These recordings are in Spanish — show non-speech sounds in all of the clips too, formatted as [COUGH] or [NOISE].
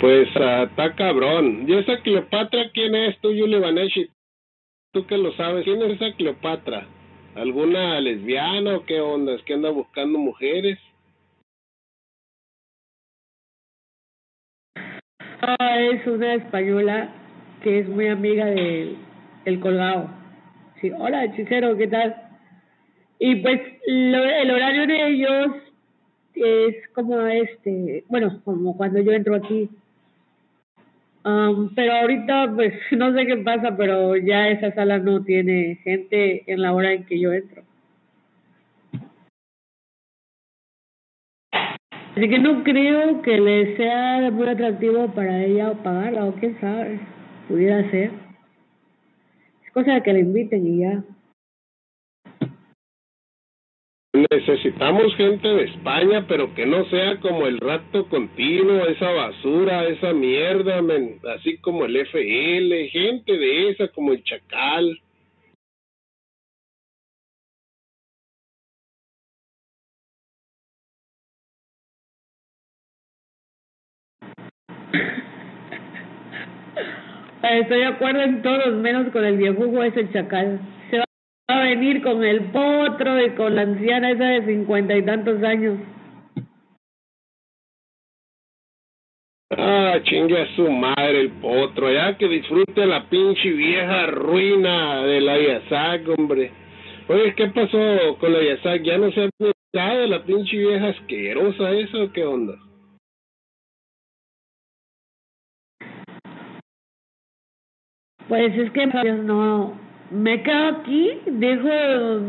Pues está cabrón. ¿Y esa Cleopatra quién es tú, Yuli Vaneshi? Tú que lo sabes, ¿quién es esa Cleopatra? ¿Alguna lesbiana o qué onda? ¿Es que anda buscando mujeres? Ah, es una española que es muy amiga de El Colgado. Sí, hola, hechicero, ¿qué tal? Y pues el horario de ellos es como este, bueno, como cuando yo entro aquí. Um, pero ahorita, pues [LAUGHS] no sé qué pasa, pero ya esa sala no tiene gente en la hora en que yo entro. Así que no creo que le sea muy atractivo para ella o pagarla, o quién sabe, pudiera ser. Es cosa de que le inviten y ya. Necesitamos gente de España, pero que no sea como el rato continuo, esa basura, esa mierda, así como el FL, gente de esa como el Chacal. Estoy de acuerdo en todos, menos con el viejo ese chacal. Va a venir con el potro y con la anciana esa de cincuenta y tantos años. Ah, chingue a su madre el potro, ya que disfrute la pinche vieja ruina de la Yasak, hombre. Oye, ¿qué pasó con la Yasak? ¿Ya no se ha de la pinche vieja asquerosa esa o qué onda? Pues es que no, me quedo aquí, dejo,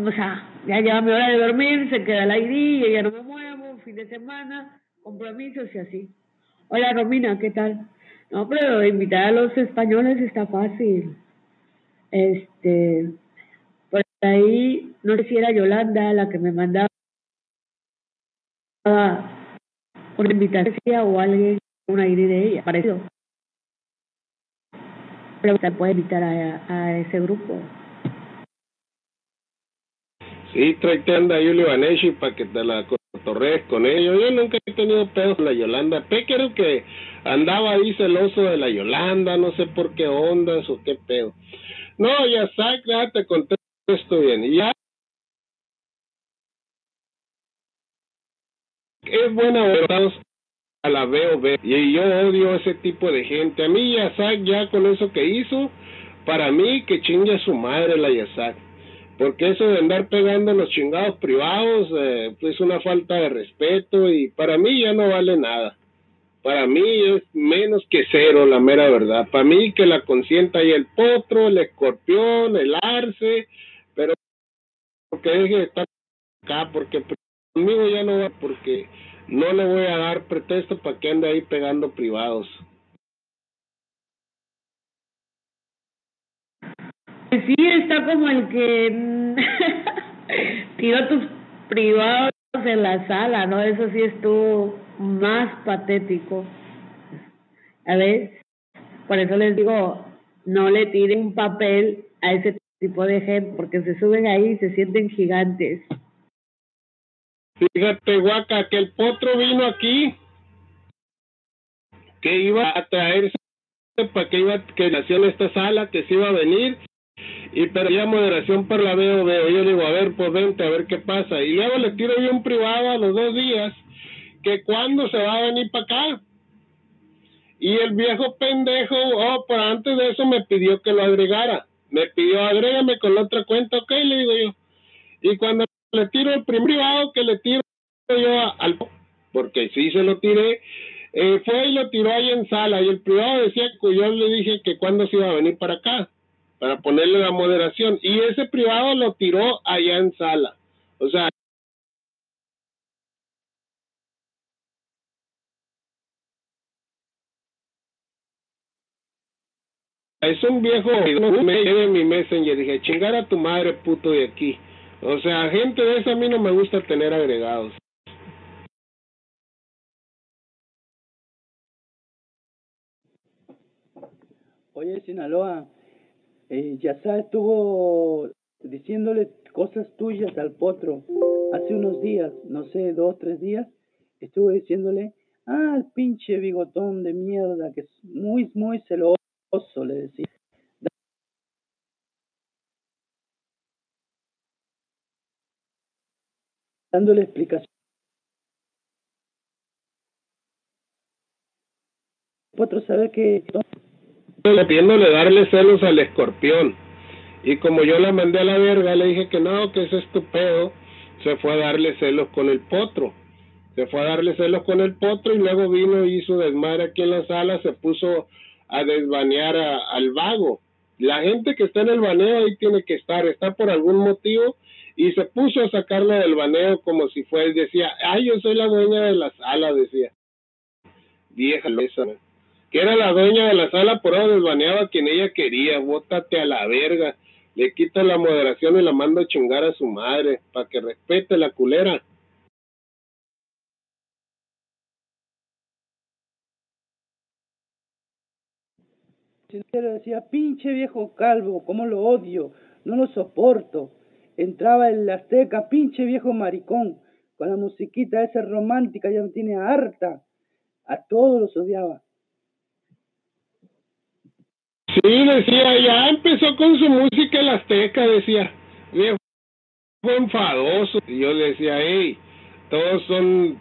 o sea, ya llega mi hora de dormir, se queda el aire, ya no me muevo, fin de semana, compromisos y así. Hola Romina, ¿qué tal? No, pero invitar a los españoles está fácil. Este, por ahí, no sé si era Yolanda la que me mandaba una invitación o alguien, una aire de ella, parecido pero puede invitar a, a ese grupo. Sí, tráete anda Julio Vaneshi para que te la cotorrees con ellos. Yo nunca he tenido pedos con la Yolanda. Pe creo que andaba ahí celoso de la Yolanda, no sé por qué ondas o qué pedo. No, ya sabes, ya te contesto bien. Ya es buena verdad la veo ver. Y yo odio ese tipo de gente. A mí Yasak ya con eso que hizo, para mí que chingue a su madre la Yasak. Porque eso de andar pegando los chingados privados eh, es una falta de respeto y para mí ya no vale nada. Para mí es menos que cero, la mera verdad. Para mí que la consienta ahí el potro, el escorpión, el arce, pero que deje de estar acá, porque conmigo ya no va, porque no le voy a dar pretexto para que ande ahí pegando privados. Sí, está como el que [LAUGHS] tiró tus privados en la sala, ¿no? Eso sí estuvo más patético. A ver, por eso les digo, no le tiren papel a ese tipo de gente, porque se suben ahí y se sienten gigantes. Fíjate, Guaca, que el potro vino aquí, que iba a traerse para que iba que nació en esta sala, que se iba a venir, y pedía moderación por la veo, veo. Yo digo, a ver, pues vente, a ver qué pasa. Y luego le tiro yo un privado a los dos días, que cuando se va a venir para acá. Y el viejo pendejo, oh, pero antes de eso me pidió que lo agregara. Me pidió, agrégame con la otra cuenta, ok, le digo yo. Y cuando le tiro el primer privado que le tiro yo al porque sí se lo tiré. Eh, fue y lo tiró ahí en sala y el privado decía que yo le dije que cuando se iba a venir para acá para ponerle la moderación y ese privado lo tiró allá en sala. O sea es un viejo me mi messenger dije chingar a tu madre puto de aquí o sea, gente de esa a mí no me gusta tener agregados. Oye, Sinaloa, eh, ya sabes, estuvo diciéndole cosas tuyas al potro. Hace unos días, no sé, dos, tres días, estuve diciéndole, ah, el pinche bigotón de mierda, que es muy, muy celoso, le decía. Dándole explicación. Potro sabe que... Pidiéndole darle celos al escorpión. Y como yo la mandé a la verga, le dije que no, que es estupendo, se fue a darle celos con el potro. Se fue a darle celos con el potro y luego vino y hizo desmadre aquí en la sala, se puso a desbanear al vago. La gente que está en el baneo ahí tiene que estar, está por algún motivo y se puso a sacarlo del baneo como si fuera, decía, ay, yo soy la dueña de la sala, decía. Vieja esa, que era la dueña de la sala, por ahora desbaneaba a quien ella quería, bótate a la verga le quita la moderación y la manda a chingar a su madre para que respete la culera. Decía, pinche viejo calvo, cómo lo odio, no lo soporto. Entraba en la Azteca, pinche viejo maricón, con la musiquita esa romántica, ya me tiene harta. A todos los odiaba. Sí, decía, ya empezó con su música el Azteca, decía. Fue enfadoso. Y yo le decía, hey, todos son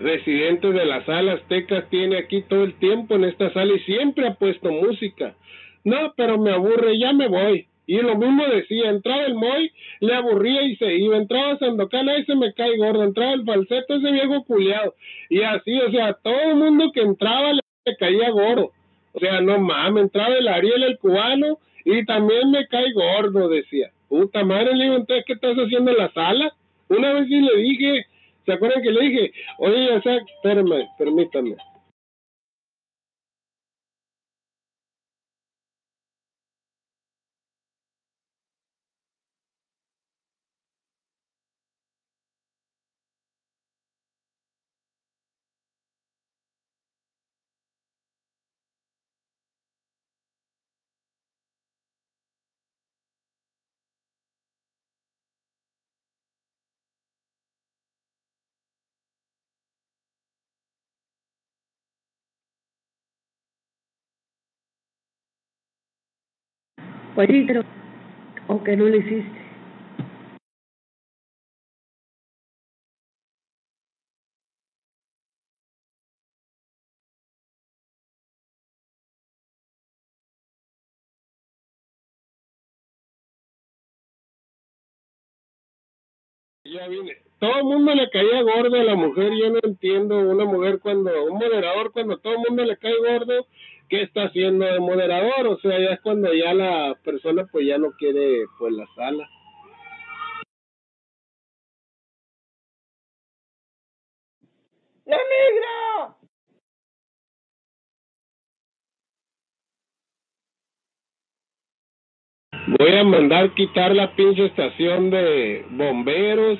residentes de la sala Azteca, tiene aquí todo el tiempo en esta sala y siempre ha puesto música. No, pero me aburre, ya me voy. Y lo mismo decía, entraba el Moy, le aburría y se iba, entraba Sandokan, ahí se me cae gordo, entraba el falseto, ese viejo culiado. Y así, o sea, todo el mundo que entraba le caía gordo. O sea, no mames, entraba el Ariel el cubano y también me cae gordo, decía. Puta madre, le digo, entonces, ¿qué estás haciendo en la sala? Una vez sí le dije, ¿se acuerdan que le dije? Oye, o sea, espérame, permítame. Pues sí, pero, o que no lo hiciste. Ya vine. Todo el mundo le caía gordo a la mujer. Yo no entiendo una mujer cuando, un moderador, cuando todo el mundo le cae gordo, ¿qué está haciendo de moderador? O sea, ya es cuando ya la persona pues ya no quiere pues la sala. ¡La negra! Voy a mandar quitar la pinche estación de bomberos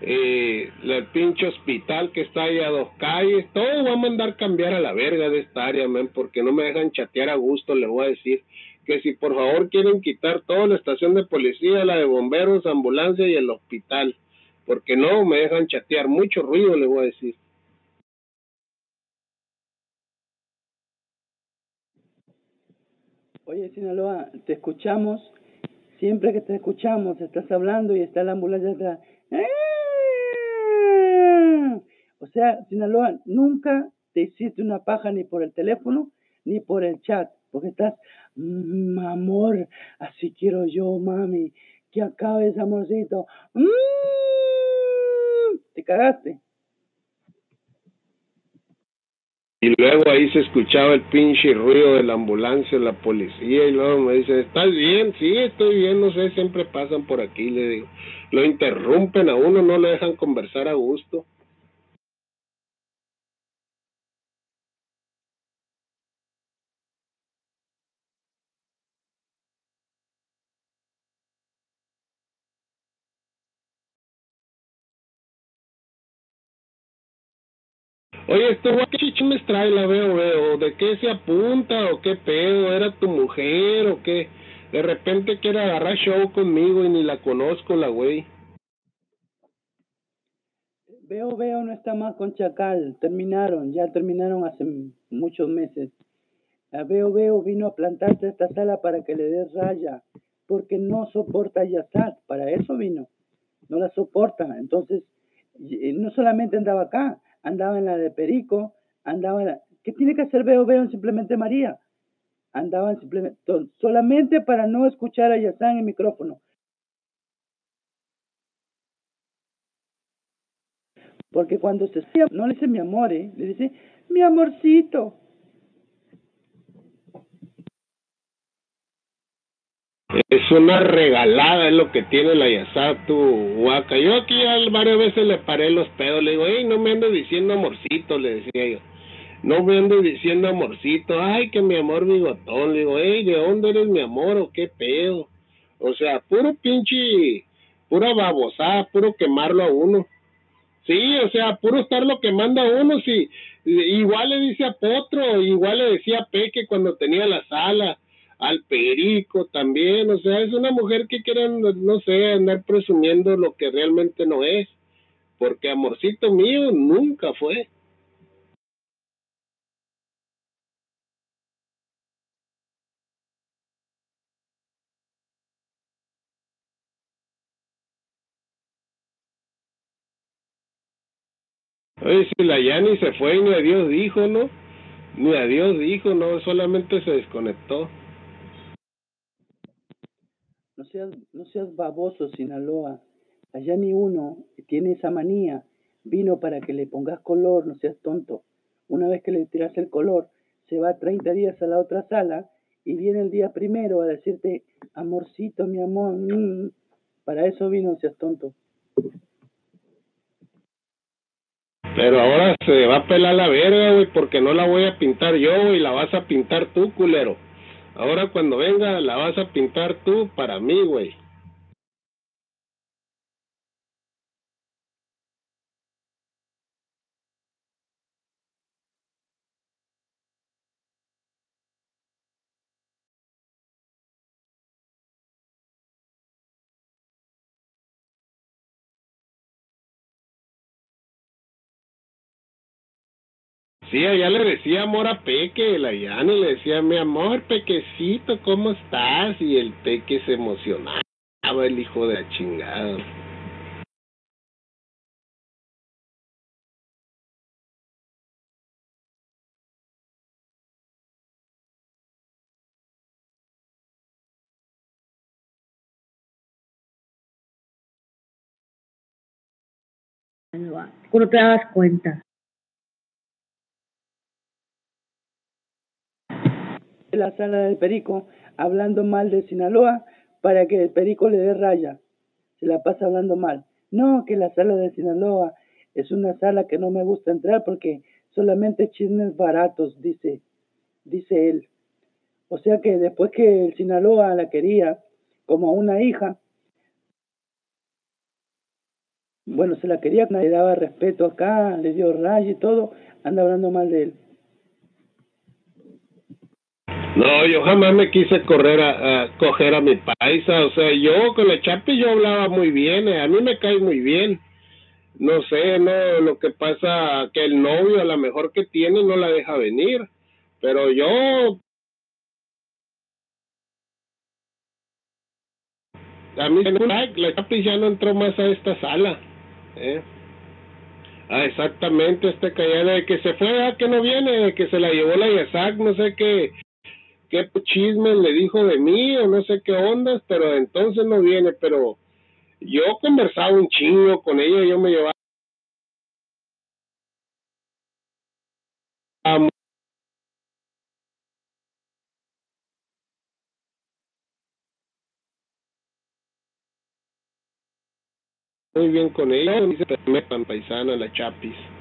eh, el pinche hospital que está ahí a dos calles, todo va a mandar cambiar a la verga de esta área, man, porque no me dejan chatear a gusto, le voy a decir que si por favor quieren quitar toda la estación de policía, la de bomberos, ambulancia y el hospital, porque no me dejan chatear, mucho ruido le voy a decir. Oye, Sinaloa, te escuchamos, siempre que te escuchamos, estás hablando y está la ambulancia. ¡Eh! O sea, Sinaloa, nunca te hiciste una paja ni por el teléfono ni por el chat, porque estás, mmm, amor, así quiero yo, mami, que acabe ese amorcito. Mmm, te cagaste. Y luego ahí se escuchaba el pinche ruido de la ambulancia, la policía, y luego me dice, ¿estás bien? Sí, estoy bien, no sé, siempre pasan por aquí, le digo. Lo interrumpen a uno, no le dejan conversar a gusto. Oye, este güey, ¿qué chichimes trae la veo, veo? ¿De qué se apunta o qué pedo? ¿Era tu mujer o qué? De repente quiere agarrar show conmigo y ni la conozco la güey. Veo, veo, no está más con Chacal. Terminaron, ya terminaron hace muchos meses. La veo, veo, vino a plantarse a esta sala para que le des raya, porque no soporta Yazat, para eso vino. No la soporta. Entonces, no solamente andaba acá, andaba en la de Perico, andaba en la... ¿Qué tiene que hacer veo, veo en Simplemente María? Andaban simplemente, solamente para no escuchar a Yazán en el micrófono. Porque cuando se no le dice mi amor, ¿eh? le dice mi amorcito. Es una regalada es lo que tiene la Yasá, tu huaca. Yo aquí varias veces le paré los pedos, le digo, hey, no me ando diciendo amorcito, le decía yo. No me ando diciendo amorcito, ay, que mi amor bigotón. Le digo, hey, ¿de dónde eres mi amor o qué pedo? O sea, puro pinche, pura babosada, puro quemarlo a uno. Sí, o sea, puro estar lo que manda uno, sí. Igual le dice a Potro, igual le decía a Peque cuando tenía la sala, al Perico también, o sea, es una mujer que quiere, no sé, andar presumiendo lo que realmente no es, porque amorcito mío nunca fue. Oye, si la Yani se fue ni a Dios dijo, ¿no? Ni a Dios dijo, no, solamente se desconectó. No seas, no seas baboso, Sinaloa. La Yani uno tiene esa manía. Vino para que le pongas color, no seas tonto. Una vez que le tiras el color, se va 30 días a la otra sala y viene el día primero a decirte, amorcito, mi amor, mm". para eso vino, seas tonto. Pero ahora se va a pelar la verga, güey, porque no la voy a pintar yo, y la vas a pintar tú, culero. Ahora cuando venga, la vas a pintar tú para mí, güey. Sí, allá le decía amor a Peque, la Yani le decía, mi amor, Pequecito, ¿cómo estás? Y el Peque se emocionaba, el hijo de la chingada. Cuando te das cuenta. La sala del Perico hablando mal de Sinaloa para que el Perico le dé raya. Se la pasa hablando mal. No, que la sala de Sinaloa es una sala que no me gusta entrar porque solamente chismes baratos, dice, dice él. O sea que después que el Sinaloa la quería como a una hija, bueno, se la quería, le daba respeto acá, le dio raya y todo, anda hablando mal de él. No, yo jamás me quise correr a, coger a mi paisa, o sea, yo con la Chapi yo hablaba muy bien, eh, a mí me cae muy bien. No sé, no, lo que pasa que el novio a lo mejor que tiene no la deja venir, pero yo a mí la Chapi ya no entró más a esta sala, ¿eh? Ah, exactamente, este callado de que se fue, ah, que no viene, que se la llevó la Yasak, no sé qué, qué chismes le dijo de mí o no sé qué ondas, pero entonces no viene, pero yo conversaba un chingo con ella, yo me llevaba muy bien con ella, dice paisana la Chapis.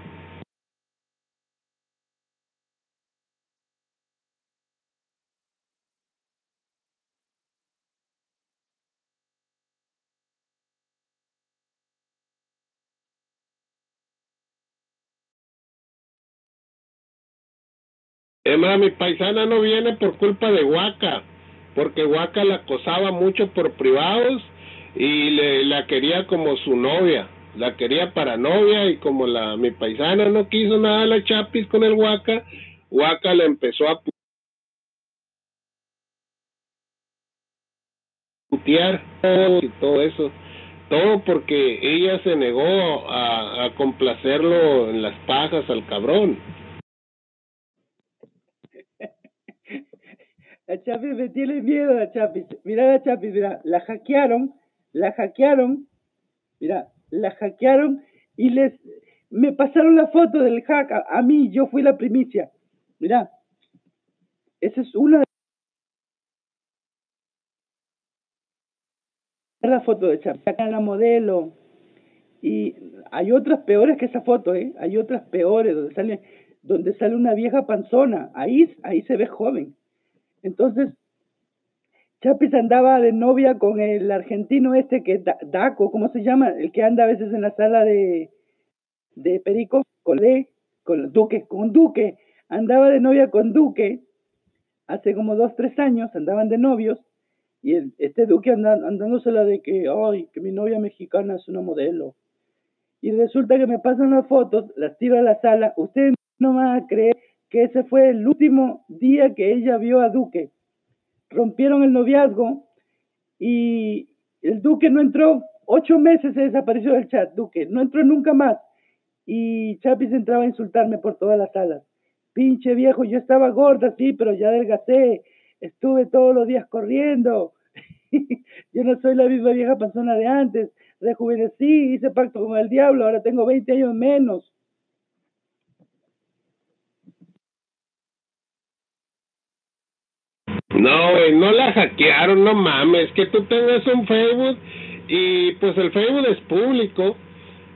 Es mi paisana no viene por culpa de Huaca. porque Huaca la acosaba mucho por privados y le, la quería como su novia, la quería para novia y como la mi paisana no quiso nada la Chapis con el Huaca, Huaca le empezó a putear y todo eso, todo porque ella se negó a complacerlo en las pajas al cabrón. La Chapis me tiene miedo, la Chapis. Mira la Chapis, mira, la hackearon, la hackearon, mira, la hackearon y les me pasaron la foto del hack a, mí, yo fui la primicia. Mira, esa es una de la foto de Chapis, acá la modelo. Y hay otras peores que esa foto, ¿eh? Hay otras peores donde sale, donde sale una vieja panzona. Ahí, ahí se ve joven. Entonces, Chapis andaba de novia con el argentino este que Da- Daco, ¿cómo se llama? El que anda a veces en la sala de, de Perico, con Le, con Duque, con Duque. Andaba de novia con Duque hace como dos, tres años, andaban de novios. Y este Duque anda, andándosela de que, ay, que mi novia mexicana es una modelo. Y resulta que me pasan las fotos, las tiro a la sala. Ustedes no van a creer que ese fue el último día que ella vio a Duque. Rompieron el noviazgo y el Duque no entró. Ocho meses se desapareció del chat, Duque. No entró nunca más. Y Chapis entraba a insultarme por todas las salas. Pinche viejo, yo estaba gorda, sí, pero ya adelgacé. Estuve todos los días corriendo. [LAUGHS] yo no soy la misma vieja persona de antes. Rejuvenecí, hice pacto con el diablo, ahora tengo 20 años menos. No, güey, no la hackearon, no mames, que tú tengas un Facebook y pues el Facebook es público,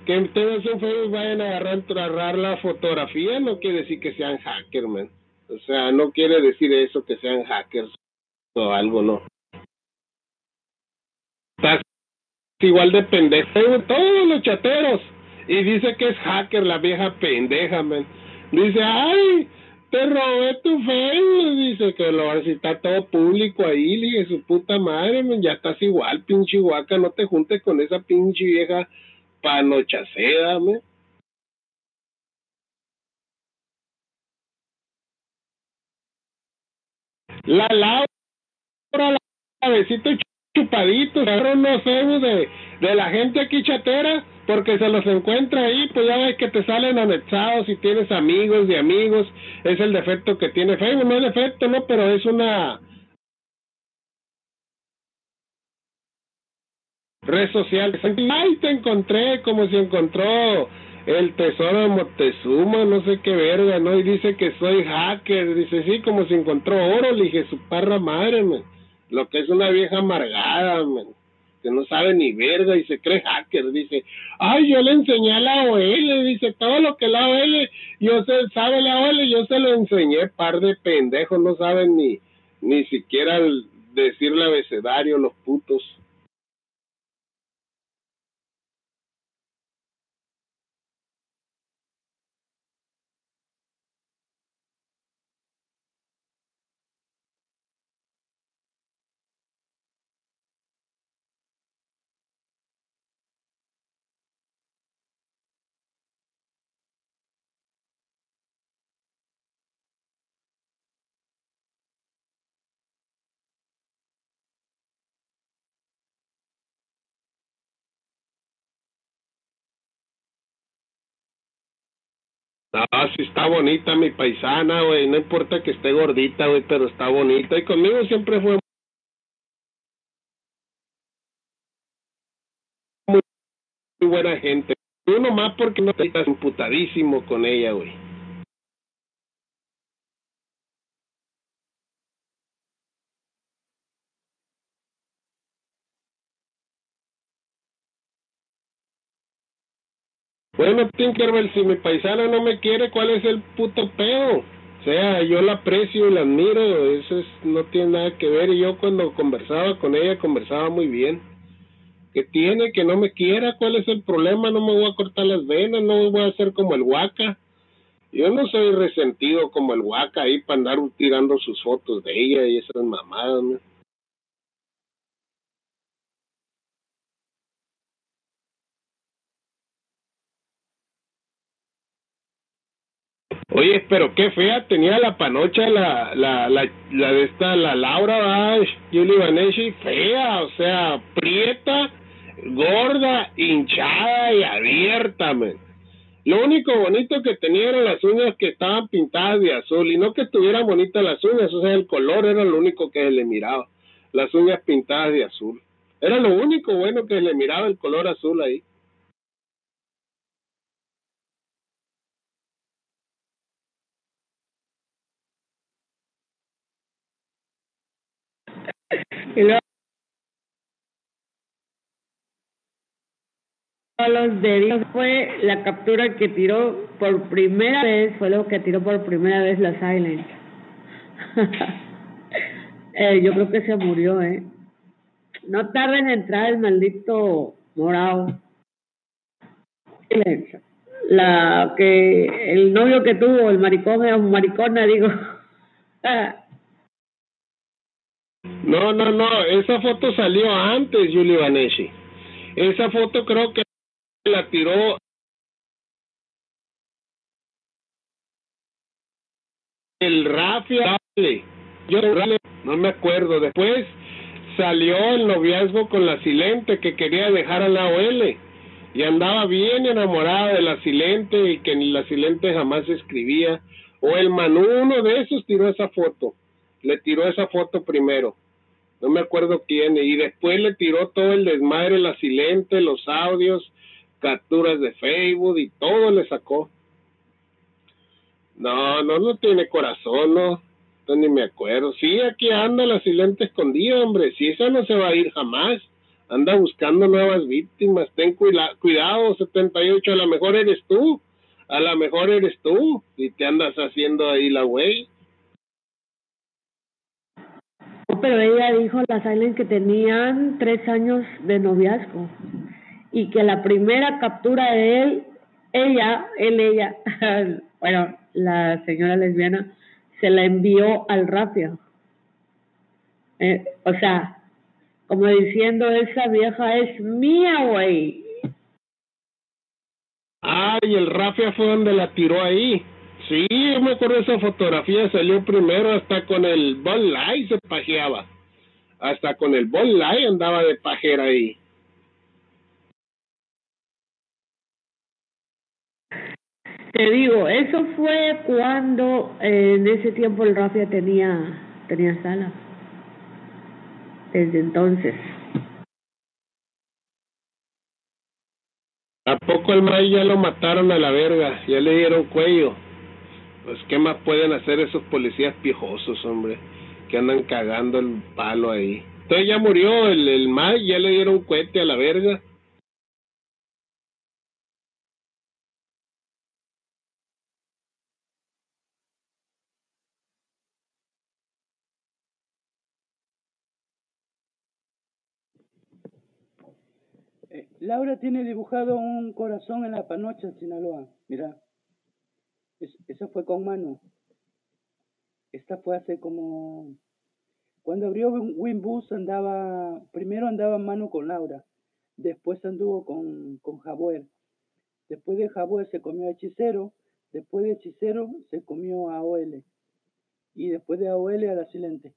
que tengas un Facebook vayan a agarrar, agarrar la fotografía, no quiere decir que sean hackers, man. O sea, no quiere decir eso que sean hackers o algo, no. Estás igual de pendejo, todos los chateros, y dice que es hacker la vieja pendeja, man. Dice, ay, te robé tu Facebook, dice que lo si está todo público ahí, dije, su puta madre, ya estás igual, pinche guaca, no te juntes con esa pinche vieja panochaceda. La Laura, la cabecito chupadito, agarra unos de, de la gente aquí chatera, porque se los encuentra ahí, pues ya ves que te salen anexados y tienes amigos de amigos, es el defecto que tiene Facebook, no es defecto, no, pero es una red social. Ay, te encontré como si encontró el tesoro de Moctezuma, no sé qué verga, ¿no? Y dice que soy hacker, dice, sí, como si encontró oro, le dije, su parra madre, man. Lo que es una vieja amargada, man que no sabe ni verga y se cree hacker, dice, ay, yo le enseñé a la OL, dice, todo lo que la OL, yo sé, sabe la OL, yo se lo enseñé, par de pendejos, no saben ni, ni siquiera el decirle abecedario los putos. Ah, sí está bonita mi paisana, güey. No importa que esté gordita, güey, pero está bonita. Y conmigo siempre fue muy buena gente. Uno más porque no estás imputadísimo con ella, güey. Bueno, Tinkerbell, si mi paisana no me quiere, ¿cuál es el puto pedo? O sea, yo la aprecio y la admiro, eso es, no tiene nada que ver. Y yo cuando conversaba con ella, conversaba muy bien. ¿Qué tiene? Que no me quiera, ¿cuál es el problema? No me voy a cortar las venas, no voy a hacer como el Huaca. Yo no soy resentido como el Huaca ahí para andar tirando sus fotos de ella y esas mamadas, ¿no? Oye, pero qué fea tenía la panocha, la, la, la, la de esta, la Laura, Julie Vaneshi, fea, o sea, prieta, gorda, hinchada y abierta. Lo único bonito que tenía eran las uñas que estaban pintadas de azul y no que estuvieran bonitas las uñas, o sea, el color era lo único que se le miraba, las uñas pintadas de azul. Era lo único bueno que se le miraba el color azul ahí. Luego los deditos fue la captura que tiró por primera vez, fue lo que tiró por primera vez la Silent. [LAUGHS] eh, yo creo que se murió, ¿eh? No tarda en entrar el maldito morado. La que el novio que tuvo, el maricón, es un maricona, digo. [LAUGHS] No, no, no, esa foto salió antes, Julie Vaneshi. Esa foto creo que la tiró el Rafia. Yo no me acuerdo. Después salió el noviazgo con la Silente que quería dejar a la OL y andaba bien enamorada de la Silente y que ni la Silente jamás escribía. O el Manu, uno de esos tiró esa foto. Le tiró esa foto primero no me acuerdo quién, y después le tiró todo el desmadre, la silente, los audios, capturas de Facebook y todo le sacó. No, no, no tiene corazón, no, no ni me acuerdo. Sí, aquí anda la silente escondida, hombre, si esa no se va a ir jamás. Anda buscando nuevas víctimas, ten cuidado, 78, a lo mejor eres tú, a lo mejor eres tú, y te andas haciendo ahí la güey pero ella dijo la Silent que tenían tres años de noviazgo y que la primera captura de él, ella, él, ella, [LAUGHS] bueno, la señora lesbiana, se la envió al Rafia. Eh, o sea, como diciendo, esa vieja es mía, güey. Ah, y el Rafia fue donde la tiró ahí. Sí, yo me acuerdo esa fotografía, salió primero hasta con el Ball Light se pajeaba. Hasta con el Ball Light andaba de pajera ahí. Te digo, eso fue cuando eh, en ese tiempo el Rafia tenía tenía sala. Desde entonces. ¿A poco el May ya lo mataron a la verga? Ya le dieron cuello. Pues, ¿qué más pueden hacer esos policías piojosos, hombre? Que andan cagando el palo ahí. Entonces ya murió el, el May, ya le dieron cohete a la verga. Eh, Laura tiene dibujado un corazón en la panocha en Sinaloa. Mira. Es, esa fue con mano. Esta fue hace como... Cuando abrió Winbus andaba, primero andaba mano con Laura, después anduvo con, con Jabuer. Después de Jabuer se comió a Hechicero, después de Hechicero se comió a OL. Y después de AOL a la Silente.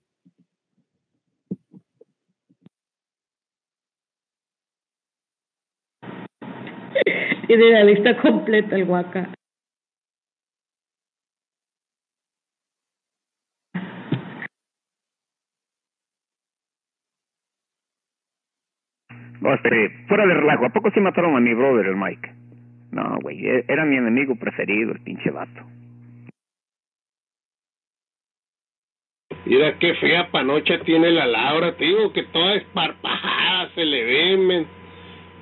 [LAUGHS] Tiene la lista completa el Huaca. No, este, fuera de relajo, ¿a poco se mataron a mi brother, el Mike? No, güey, e, era mi enemigo preferido, el pinche vato. Mira qué fea panocha tiene la Laura, te digo que toda esparpajada se le ve, men.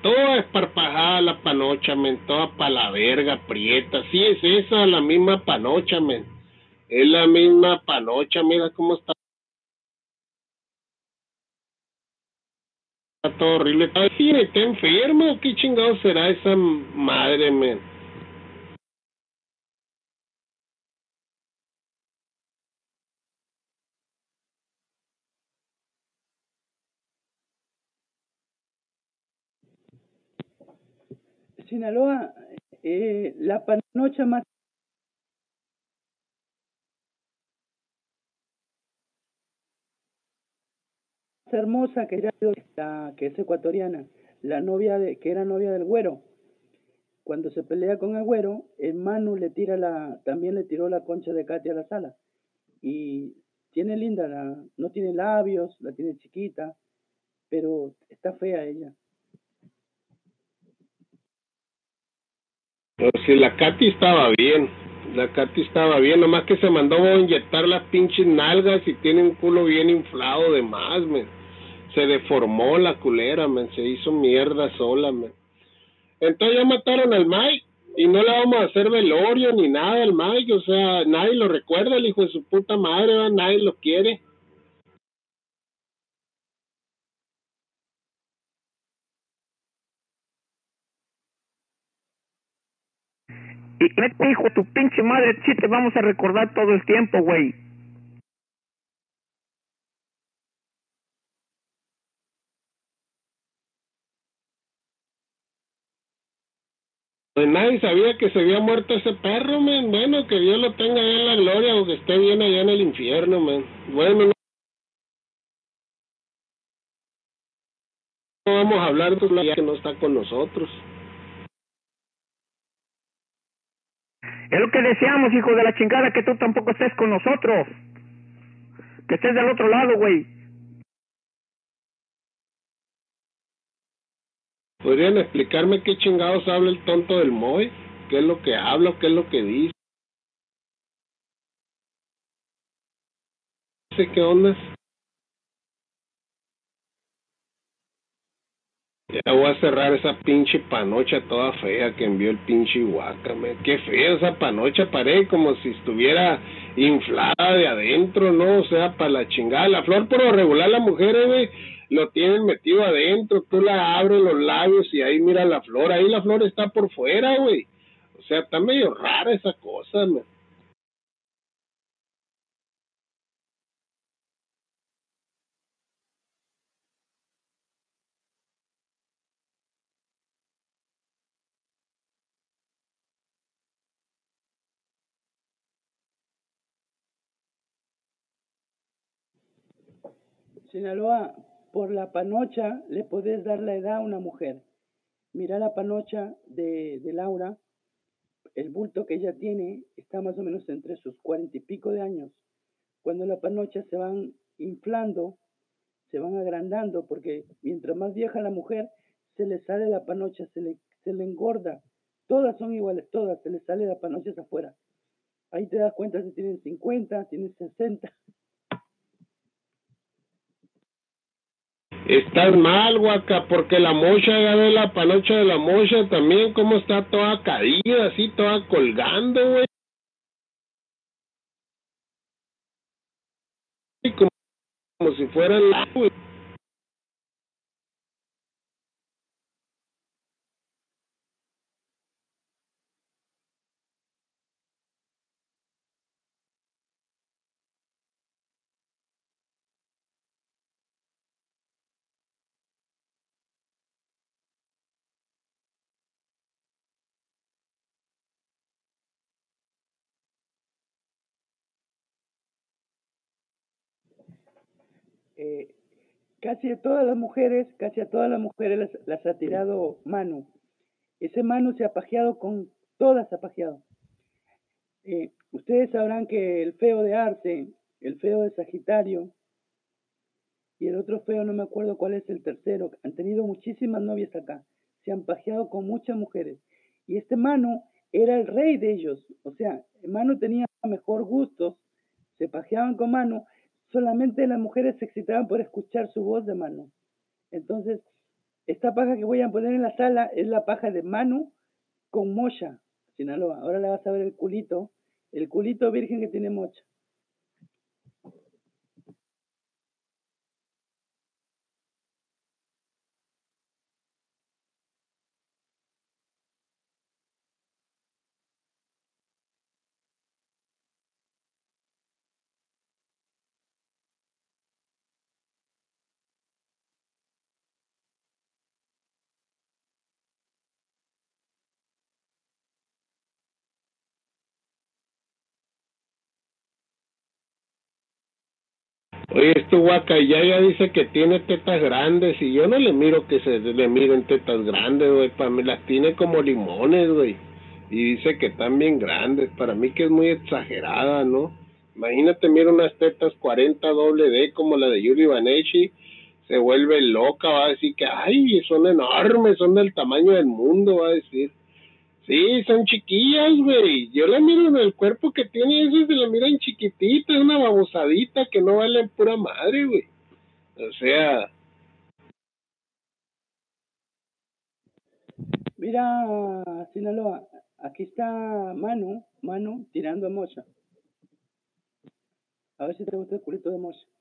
Toda esparpajada la panocha, men, toda pa' la verga, prieta. Sí, es esa, la misma panocha, men. Es la misma panocha, mira cómo está Está horrible. Ay, ¿está enfermo? ¿Qué chingado será esa madre, men? Sinaloa, eh, la panocha más hermosa que, la, que es ecuatoriana, la novia de, que era novia del güero. Cuando se pelea con el güero, el Manu le tira la, también le tiró la concha de Katia a la sala. Y tiene linda, la, no tiene labios, la tiene chiquita, pero está fea ella. Pero si la Katy estaba bien, la Katy estaba bien, nomás que se mandó a inyectar las pinches nalgas y tiene un culo bien inflado de más. Se deformó la culera, men, se hizo mierda sola, men. Entonces ya mataron al Mike y no le vamos a hacer velorio ni nada al Mike, o sea, nadie lo recuerda, el hijo de su puta madre, ¿verdad? nadie lo quiere. Y neta, hijo, tu pinche madre, sí te vamos a recordar todo el tiempo, güey. Pues nadie sabía que se había muerto ese perro, men. Bueno, que Dios lo tenga allá en la gloria o que esté bien allá en el infierno, men. Bueno, no no vamos a hablar de la que no está con nosotros. Es lo que deseamos, hijo de la chingada, que tú tampoco estés con nosotros. Que estés del otro lado, güey. ¿Podrían explicarme qué chingados habla el tonto del Moy? ¿Qué es lo que habla? ¿Qué es lo que dice? ¿Qué onda? Ya voy a cerrar esa pinche panocha toda fea que envió el pinche Huaca, Qué fea esa panocha, paré como si estuviera inflada de adentro, ¿no? O sea, para la chingada. La flor por lo regular, las mujeres, güey, lo tienen metido adentro. Tú la abres los labios y ahí mira la flor. Ahí la flor está por fuera, güey. O sea, está medio rara esa cosa, man. Sinaloa, por la panocha le podés dar la edad a una mujer. Mira la panocha de, de Laura, el bulto que ella tiene está más o menos entre sus cuarenta y pico de años. Cuando la panocha se van inflando, se van agrandando, porque mientras más vieja la mujer, se le sale la panocha, se le, se le engorda. Todas son iguales, todas, se le sale la panocha hacia afuera. Ahí te das cuenta si tienen 50, tienen 60. Estás mal, guaca, porque la mocha, ya ve la panocha de la mocha también, como está toda caída, así, toda colgando, güey. Como, como si fuera la, güey. Eh, casi a todas las mujeres, casi a todas las mujeres las, ha tirado Manu. Ese Manu se ha pajeado con todas, ha pajeado. Eh, ustedes sabrán que el feo de Arte, el feo de Sagitario y el otro feo, no me acuerdo cuál es el tercero, han tenido muchísimas novias acá. Se han pajeado con muchas mujeres. Y este Manu era el rey de ellos. O sea, Manu tenía mejor gusto, se pajeaban con Manu solamente las mujeres se excitaban por escuchar su voz de Manu. Entonces, esta paja que voy a poner en la sala es la paja de Manu con mocha, Sinaloa. Ahora le vas a ver el culito, el culito virgen que tiene mocha. Oye, este ya ya dice que tiene tetas grandes y yo no le miro que se le miren tetas grandes, güey. Para mí las tiene como limones, güey. Y dice que están bien grandes. Para mí que es muy exagerada, ¿no? Imagínate, mira unas tetas 40 doble D como la de Yuri Vaneshi. Se vuelve loca, va a decir que, ay, son enormes, son del tamaño del mundo, va a decir. Sí, son chiquillas, güey. Yo la miro en el cuerpo que tiene, eso se la miran chiquitita, es una babosadita que no vale pura madre, güey. O sea. Mira, Sinaloa, aquí está Manu, Manu tirando a Mocha. A ver si te gusta el culito de Mocha.